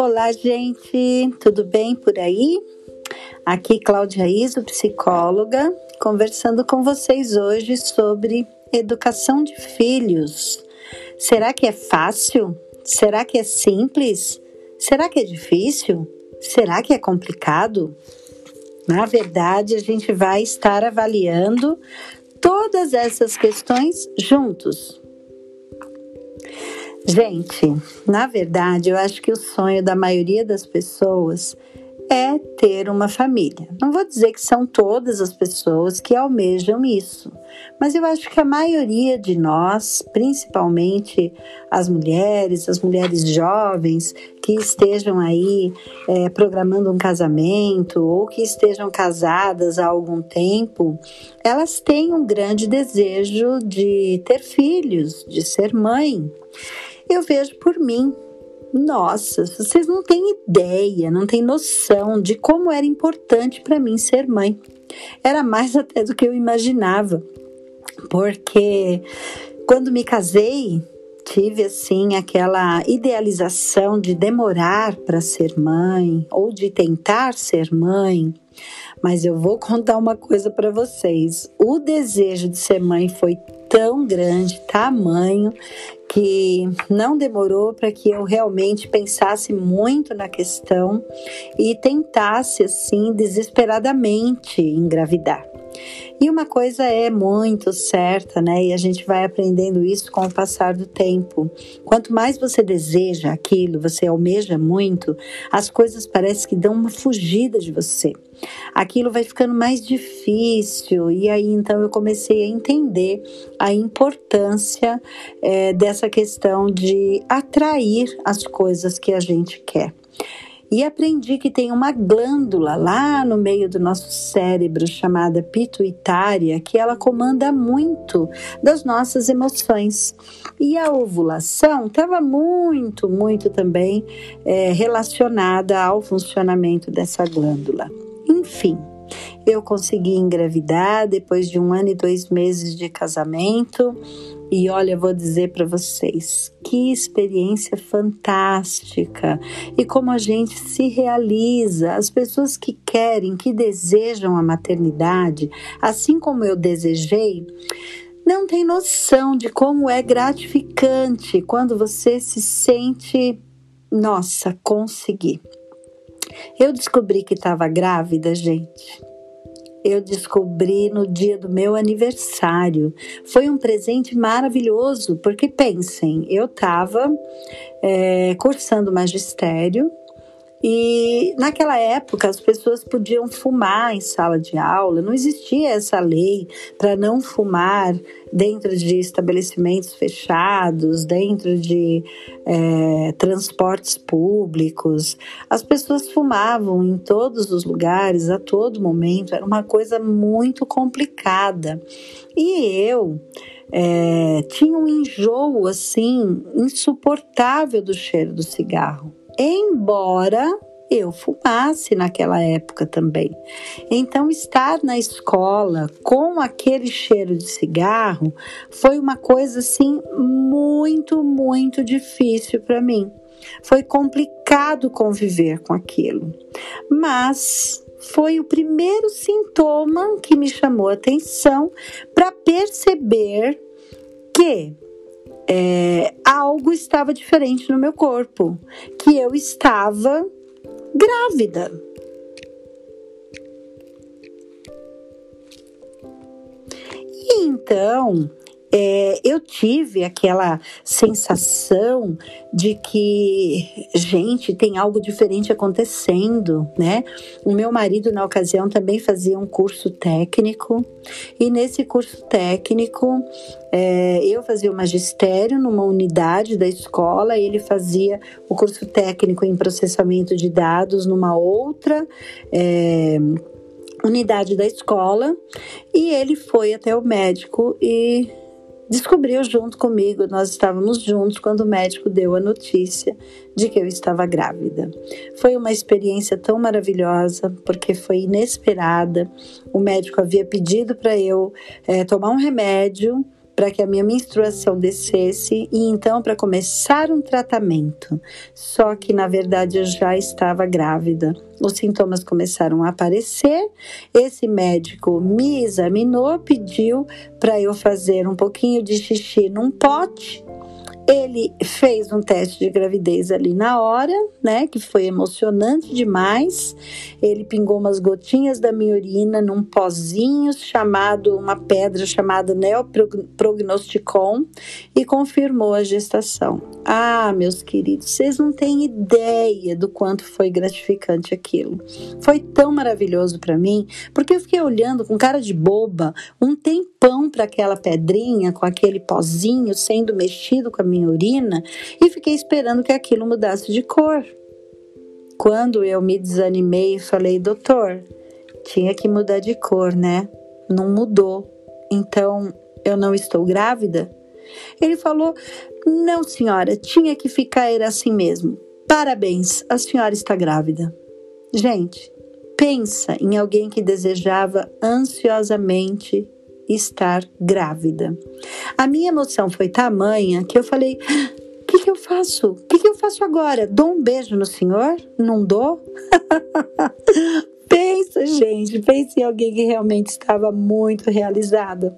Olá, gente, tudo bem por aí? Aqui Cláudia Iso, psicóloga, conversando com vocês hoje sobre educação de filhos. Será que é fácil? Será que é simples? Será que é difícil? Será que é complicado? Na verdade, a gente vai estar avaliando todas essas questões juntos. Gente, na verdade, eu acho que o sonho da maioria das pessoas é ter uma família. Não vou dizer que são todas as pessoas que almejam isso, mas eu acho que a maioria de nós, principalmente as mulheres, as mulheres jovens que estejam aí é, programando um casamento ou que estejam casadas há algum tempo, elas têm um grande desejo de ter filhos, de ser mãe. Eu vejo por mim, nossa, vocês não têm ideia, não têm noção de como era importante para mim ser mãe. Era mais até do que eu imaginava, porque quando me casei, tive assim aquela idealização de demorar para ser mãe ou de tentar ser mãe. Mas eu vou contar uma coisa para vocês. O desejo de ser mãe foi tão grande, tamanho, que não demorou para que eu realmente pensasse muito na questão e tentasse assim desesperadamente engravidar. E uma coisa é muito certa, né? E a gente vai aprendendo isso com o passar do tempo. Quanto mais você deseja aquilo, você almeja muito, as coisas parecem que dão uma fugida de você. Aquilo vai ficando mais difícil, e aí então eu comecei a entender a importância é, dessa questão de atrair as coisas que a gente quer. E aprendi que tem uma glândula lá no meio do nosso cérebro chamada pituitária que ela comanda muito das nossas emoções. E a ovulação estava muito, muito também é, relacionada ao funcionamento dessa glândula. Enfim, eu consegui engravidar depois de um ano e dois meses de casamento. E olha, vou dizer para vocês, que experiência fantástica! E como a gente se realiza, as pessoas que querem, que desejam a maternidade, assim como eu desejei, não tem noção de como é gratificante quando você se sente, nossa, consegui. Eu descobri que estava grávida, gente eu descobri no dia do meu aniversário. Foi um presente maravilhoso, porque pensem, eu estava é, cursando magistério e naquela época as pessoas podiam fumar em sala de aula, não existia essa lei para não fumar dentro de estabelecimentos fechados, dentro de é, transportes públicos. As pessoas fumavam em todos os lugares, a todo momento, era uma coisa muito complicada. E eu. É, tinha um enjoo assim insuportável do cheiro do cigarro embora eu fumasse naquela época também. Então, estar na escola com aquele cheiro de cigarro foi uma coisa assim muito, muito difícil para mim. Foi complicado conviver com aquilo, mas foi o primeiro sintoma que me chamou a atenção para perceber que é, algo estava diferente no meu corpo, que eu estava grávida. E então é, eu tive aquela sensação de que, gente, tem algo diferente acontecendo, né? O meu marido, na ocasião, também fazia um curso técnico, e nesse curso técnico, é, eu fazia o magistério numa unidade da escola, ele fazia o curso técnico em processamento de dados numa outra. É, unidade da escola e ele foi até o médico e descobriu junto comigo, nós estávamos juntos quando o médico deu a notícia de que eu estava grávida. Foi uma experiência tão maravilhosa, porque foi inesperada. O médico havia pedido para eu é, tomar um remédio para que a minha menstruação descesse e então para começar um tratamento. Só que na verdade eu já estava grávida. Os sintomas começaram a aparecer. Esse médico me examinou, pediu para eu fazer um pouquinho de xixi num pote ele fez um teste de gravidez ali na hora, né? Que foi emocionante demais. Ele pingou umas gotinhas da minha urina num pozinho chamado, uma pedra chamada neoprognosticon e confirmou a gestação. Ah, meus queridos, vocês não têm ideia do quanto foi gratificante aquilo. Foi tão maravilhoso para mim, porque eu fiquei olhando com cara de boba um tempão para aquela pedrinha com aquele pozinho sendo mexido com a minha minha urina e fiquei esperando que aquilo mudasse de cor. Quando eu me desanimei e falei, doutor, tinha que mudar de cor, né? Não mudou. Então eu não estou grávida? Ele falou: Não, senhora, tinha que ficar era assim mesmo. Parabéns, a senhora está grávida. Gente, pensa em alguém que desejava ansiosamente estar grávida. A minha emoção foi tamanha que eu falei: o que, que eu faço? O que, que eu faço agora? Dou um beijo no senhor? Não dou? pensa, gente, pensa em alguém que realmente estava muito realizada.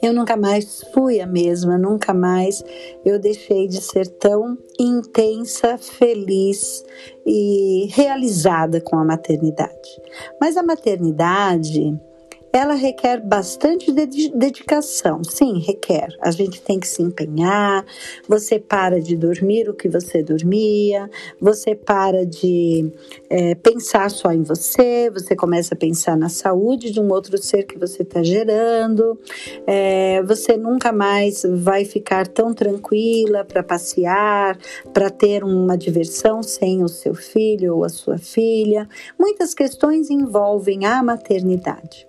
Eu nunca mais fui a mesma, nunca mais eu deixei de ser tão intensa, feliz e realizada com a maternidade. Mas a maternidade, ela requer bastante dedicação. Sim, requer. A gente tem que se empenhar. Você para de dormir o que você dormia, você para de é, pensar só em você, você começa a pensar na saúde de um outro ser que você está gerando. É, você nunca mais vai ficar tão tranquila para passear, para ter uma diversão sem o seu filho ou a sua filha. Muitas questões envolvem a maternidade.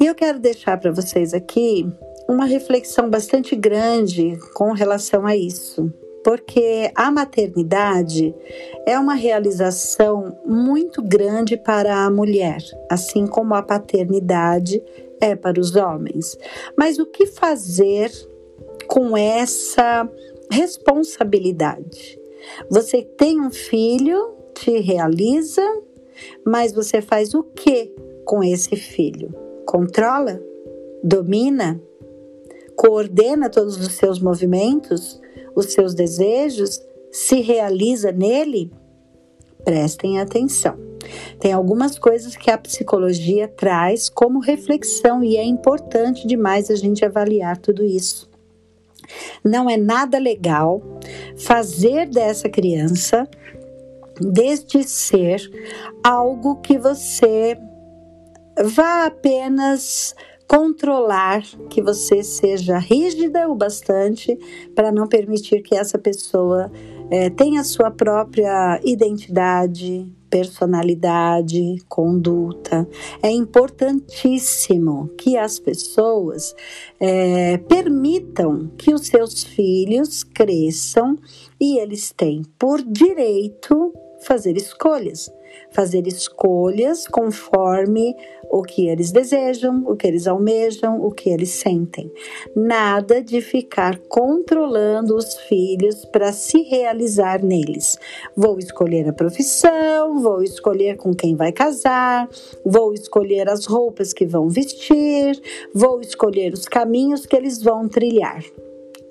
E eu quero deixar para vocês aqui uma reflexão bastante grande com relação a isso, porque a maternidade é uma realização muito grande para a mulher, assim como a paternidade é para os homens. Mas o que fazer com essa responsabilidade? Você tem um filho, te realiza, mas você faz o que com esse filho? Controla, domina, coordena todos os seus movimentos, os seus desejos, se realiza nele? Prestem atenção. Tem algumas coisas que a psicologia traz como reflexão e é importante demais a gente avaliar tudo isso. Não é nada legal fazer dessa criança, deste ser, algo que você vá apenas controlar que você seja rígida o bastante para não permitir que essa pessoa é, tenha sua própria identidade, personalidade, conduta. É importantíssimo que as pessoas é, permitam que os seus filhos cresçam e eles têm por direito fazer escolhas fazer escolhas conforme o que eles desejam, o que eles almejam, o que eles sentem. Nada de ficar controlando os filhos para se realizar neles. Vou escolher a profissão, vou escolher com quem vai casar, vou escolher as roupas que vão vestir, vou escolher os caminhos que eles vão trilhar.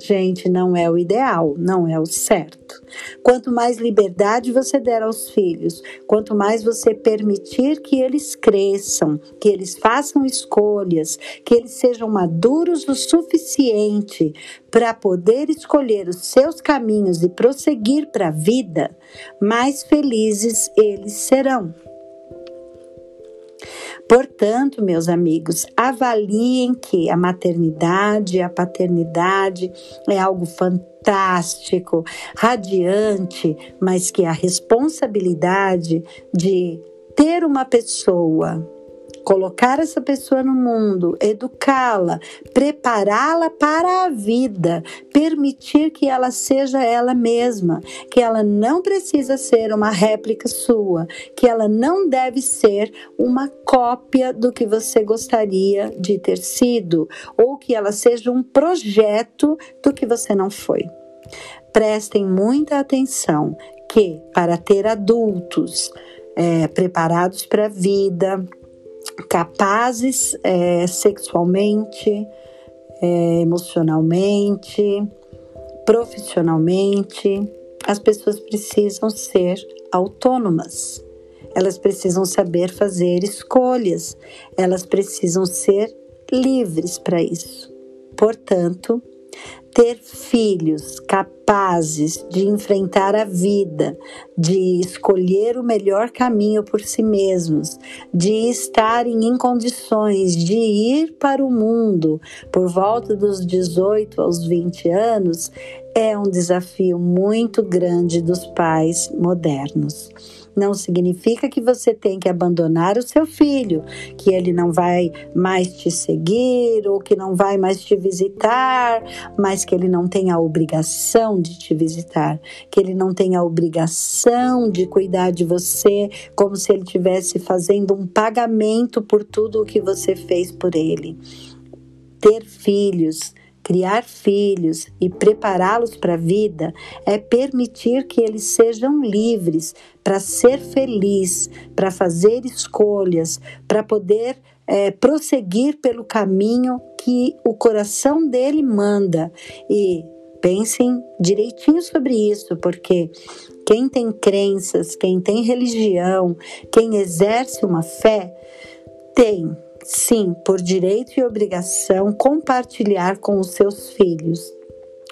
Gente, não é o ideal, não é o certo. Quanto mais liberdade você der aos filhos, quanto mais você permitir que eles cresçam, que eles façam escolhas, que eles sejam maduros o suficiente para poder escolher os seus caminhos e prosseguir para a vida, mais felizes eles serão. Portanto, meus amigos, avaliem que a maternidade, a paternidade é algo fantástico, radiante, mas que a responsabilidade de ter uma pessoa colocar essa pessoa no mundo, educá-la, prepará-la para a vida, permitir que ela seja ela mesma, que ela não precisa ser uma réplica sua, que ela não deve ser uma cópia do que você gostaria de ter sido, ou que ela seja um projeto do que você não foi. Prestem muita atenção que, para ter adultos é, preparados para a vida, capazes é, sexualmente, é, emocionalmente, profissionalmente, as pessoas precisam ser autônomas. Elas precisam saber fazer escolhas, elas precisam ser livres para isso. Portanto, ter filhos capazes de enfrentar a vida, de escolher o melhor caminho por si mesmos, de estarem em condições de ir para o mundo por volta dos 18 aos 20 anos, é um desafio muito grande dos pais modernos não significa que você tem que abandonar o seu filho, que ele não vai mais te seguir ou que não vai mais te visitar, mas que ele não tem a obrigação de te visitar, que ele não tem a obrigação de cuidar de você como se ele estivesse fazendo um pagamento por tudo o que você fez por ele. Ter filhos Criar filhos e prepará-los para a vida é permitir que eles sejam livres para ser feliz, para fazer escolhas, para poder é, prosseguir pelo caminho que o coração dele manda. E pensem direitinho sobre isso, porque quem tem crenças, quem tem religião, quem exerce uma fé, tem sim, por direito e obrigação, compartilhar com os seus filhos,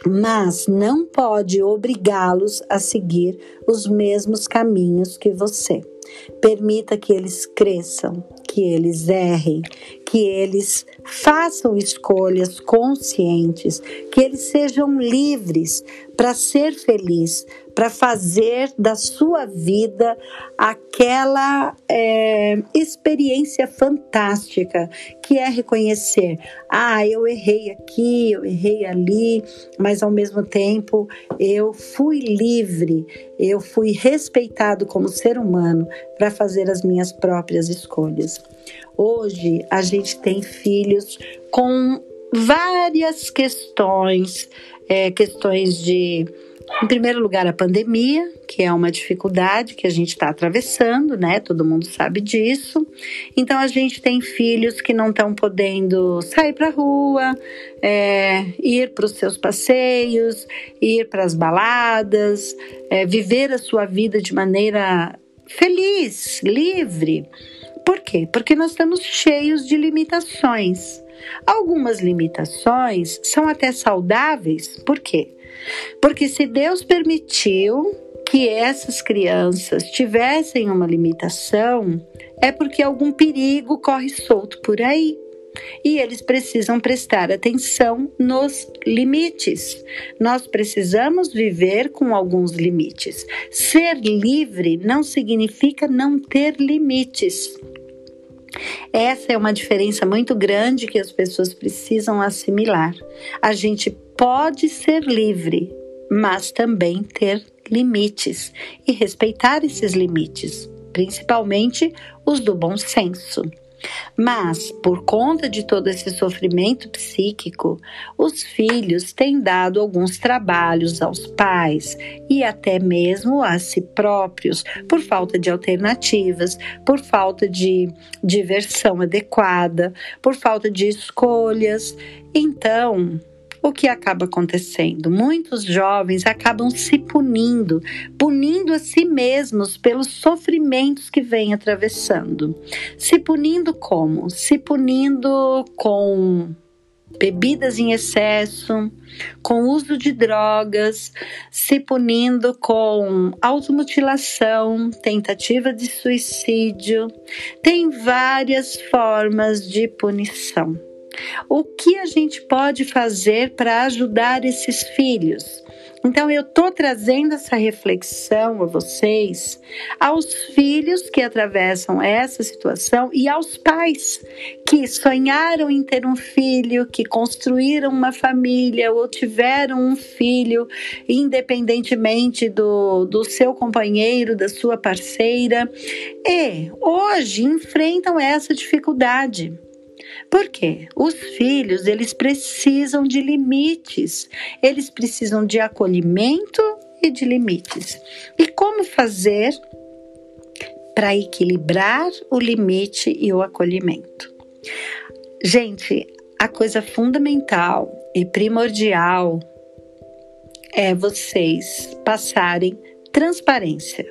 mas não pode obrigá-los a seguir os mesmos caminhos que você. Permita que eles cresçam, que eles errem, que eles façam escolhas conscientes, que eles sejam livres para ser feliz, para fazer da sua vida aquela é, experiência fantástica que é reconhecer: ah, eu errei aqui, eu errei ali, mas ao mesmo tempo eu fui livre, eu fui respeitado como ser humano para fazer as minhas próprias escolhas. Hoje a gente tem filhos com várias questões, é, questões de em primeiro lugar, a pandemia, que é uma dificuldade que a gente está atravessando, né? Todo mundo sabe disso. Então, a gente tem filhos que não estão podendo sair para a rua, é, ir para os seus passeios, ir para as baladas, é, viver a sua vida de maneira feliz, livre. Por quê? Porque nós estamos cheios de limitações. Algumas limitações são até saudáveis, por quê? Porque se Deus permitiu que essas crianças tivessem uma limitação, é porque algum perigo corre solto por aí. E eles precisam prestar atenção nos limites. Nós precisamos viver com alguns limites. Ser livre não significa não ter limites. Essa é uma diferença muito grande que as pessoas precisam assimilar. A gente pode ser livre, mas também ter limites e respeitar esses limites, principalmente os do bom senso. Mas, por conta de todo esse sofrimento psíquico, os filhos têm dado alguns trabalhos aos pais e até mesmo a si próprios, por falta de alternativas, por falta de diversão adequada, por falta de escolhas. Então, o que acaba acontecendo? Muitos jovens acabam se punindo, punindo a si mesmos pelos sofrimentos que vêm atravessando. Se punindo como? Se punindo com bebidas em excesso, com uso de drogas, se punindo com automutilação, tentativa de suicídio. Tem várias formas de punição. O que a gente pode fazer para ajudar esses filhos? Então, eu estou trazendo essa reflexão a vocês, aos filhos que atravessam essa situação e aos pais que sonharam em ter um filho, que construíram uma família ou tiveram um filho, independentemente do, do seu companheiro, da sua parceira, e hoje enfrentam essa dificuldade. Por quê? Os filhos, eles precisam de limites. Eles precisam de acolhimento e de limites. E como fazer para equilibrar o limite e o acolhimento? Gente, a coisa fundamental e primordial é vocês passarem transparência,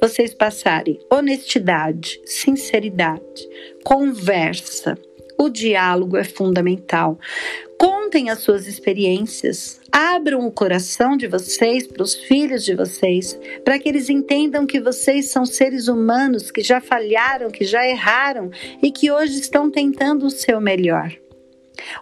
vocês passarem honestidade, sinceridade, conversa o diálogo é fundamental. Contem as suas experiências, abram o coração de vocês para os filhos de vocês, para que eles entendam que vocês são seres humanos que já falharam, que já erraram e que hoje estão tentando o seu melhor.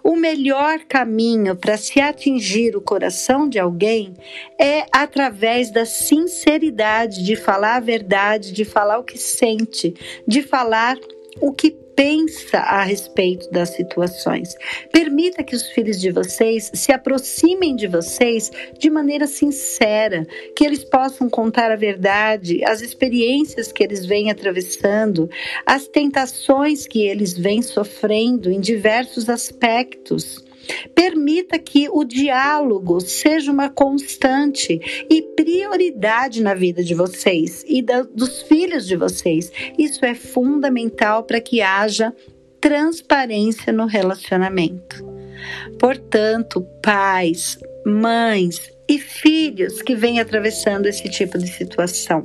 O melhor caminho para se atingir o coração de alguém é através da sinceridade, de falar a verdade, de falar o que sente, de falar o que pensa a respeito das situações. Permita que os filhos de vocês se aproximem de vocês de maneira sincera, que eles possam contar a verdade, as experiências que eles vêm atravessando, as tentações que eles vêm sofrendo em diversos aspectos. Permita que o diálogo seja uma constante e prioridade na vida de vocês e da, dos filhos de vocês. Isso é fundamental para que haja transparência no relacionamento. Portanto, pais, mães e filhos que vêm atravessando esse tipo de situação,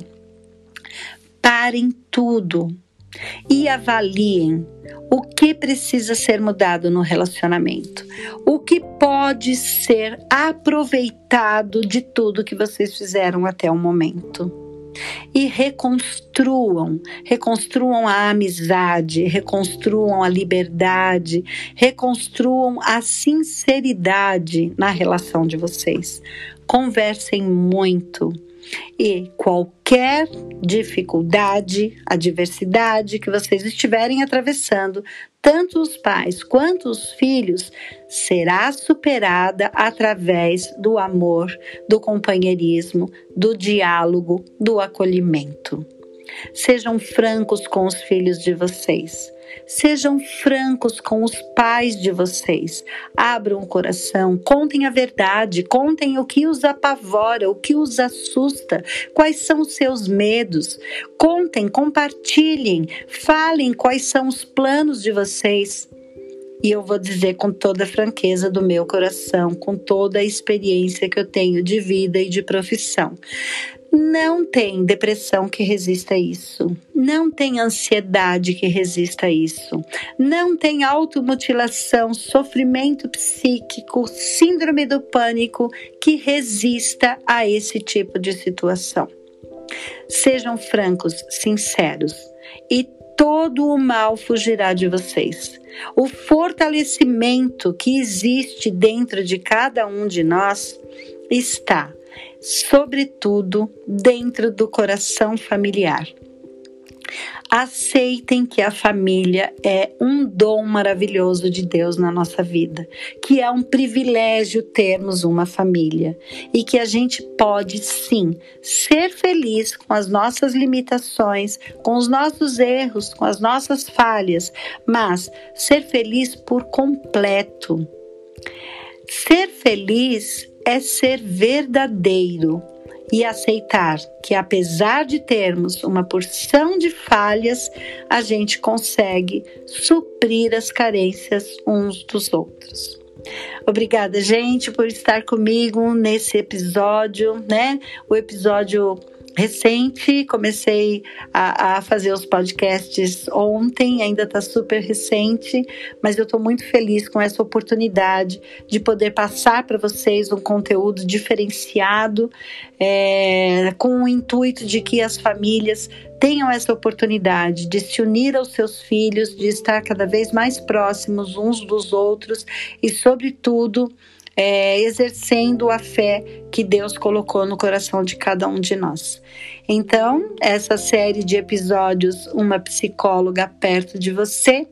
parem tudo e avaliem o que precisa ser mudado no relacionamento, o que pode ser aproveitado de tudo que vocês fizeram até o momento. E reconstruam, reconstruam a amizade, reconstruam a liberdade, reconstruam a sinceridade na relação de vocês. Conversem muito e qualquer dificuldade, adversidade que vocês estiverem atravessando, tanto os pais quanto os filhos, será superada através do amor, do companheirismo, do diálogo, do acolhimento. Sejam francos com os filhos de vocês. Sejam francos com os pais de vocês. Abram o coração, contem a verdade, contem o que os apavora, o que os assusta, quais são os seus medos. Contem, compartilhem, falem quais são os planos de vocês. E eu vou dizer com toda a franqueza do meu coração, com toda a experiência que eu tenho de vida e de profissão. Não tem depressão que resista a isso. Não tem ansiedade que resista a isso. Não tem automutilação, sofrimento psíquico, síndrome do pânico que resista a esse tipo de situação. Sejam francos, sinceros e todo o mal fugirá de vocês. O fortalecimento que existe dentro de cada um de nós está sobretudo dentro do coração familiar. Aceitem que a família é um dom maravilhoso de Deus na nossa vida, que é um privilégio termos uma família e que a gente pode sim ser feliz com as nossas limitações, com os nossos erros, com as nossas falhas, mas ser feliz por completo. Ser feliz é ser verdadeiro e aceitar que, apesar de termos uma porção de falhas, a gente consegue suprir as carências uns dos outros. Obrigada, gente, por estar comigo nesse episódio, né? O episódio recente, comecei a, a, fazer os podcasts ontem, ainda está super recente, mas eu estou muito feliz com essa oportunidade de poder passar para vocês um conteúdo diferenciado, é, com o intuito de que as famílias tenham essa oportunidade de se unir aos seus filhos, de estar cada vez mais próximos uns dos outros e, sobretudo, é, exercendo a fé que Deus colocou no coração de cada um de nós. Então, essa série de episódios, Uma Psicóloga Perto de Você,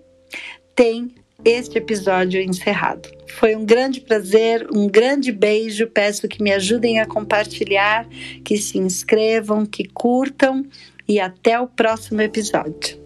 tem este episódio encerrado. Foi um grande prazer, um grande beijo. Peço que me ajudem a compartilhar, que se inscrevam, que curtam e até o próximo episódio.